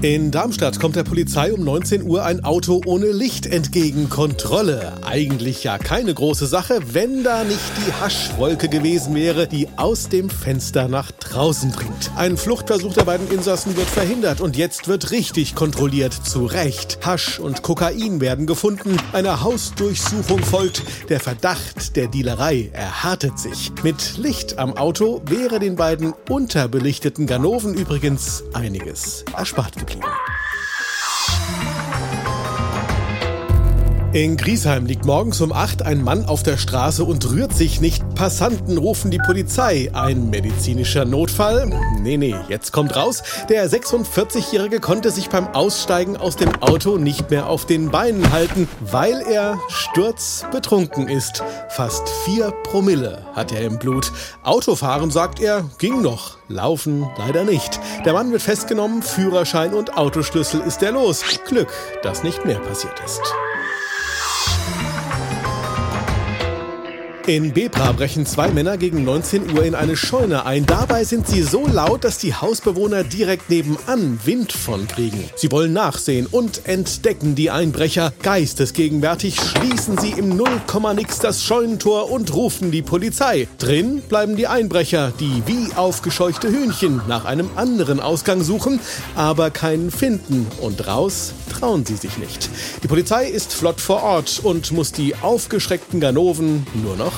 In Darmstadt kommt der Polizei um 19 Uhr ein Auto ohne Licht entgegen. Kontrolle. Eigentlich ja keine große Sache, wenn da nicht die Haschwolke gewesen wäre, die aus dem Fenster nach draußen dringt. Ein Fluchtversuch der beiden Insassen wird verhindert und jetzt wird richtig kontrolliert. Zu Recht. Hasch und Kokain werden gefunden. Eine Hausdurchsuchung folgt. Der Verdacht der Dealerei erhärtet sich. Mit Licht am Auto wäre den beiden unterbelichteten Ganoven übrigens einiges erspart people. In Griesheim liegt morgens um 8 ein Mann auf der Straße und rührt sich nicht. Passanten rufen die Polizei. Ein medizinischer Notfall? Nee, nee, jetzt kommt raus. Der 46-Jährige konnte sich beim Aussteigen aus dem Auto nicht mehr auf den Beinen halten, weil er sturzbetrunken ist. Fast vier Promille hat er im Blut. Autofahren, sagt er, ging noch. Laufen leider nicht. Der Mann wird festgenommen, Führerschein und Autoschlüssel ist er los. Glück, dass nicht mehr passiert ist. In Bebra brechen zwei Männer gegen 19 Uhr in eine Scheune ein. Dabei sind sie so laut, dass die Hausbewohner direkt nebenan Wind von kriegen. Sie wollen nachsehen und entdecken die Einbrecher. Geistesgegenwärtig schließen sie im Nullkomma-Nix das Scheunentor und rufen die Polizei. Drin bleiben die Einbrecher, die wie aufgescheuchte Hühnchen nach einem anderen Ausgang suchen, aber keinen finden. Und raus trauen sie sich nicht. Die Polizei ist flott vor Ort und muss die aufgeschreckten Ganoven nur noch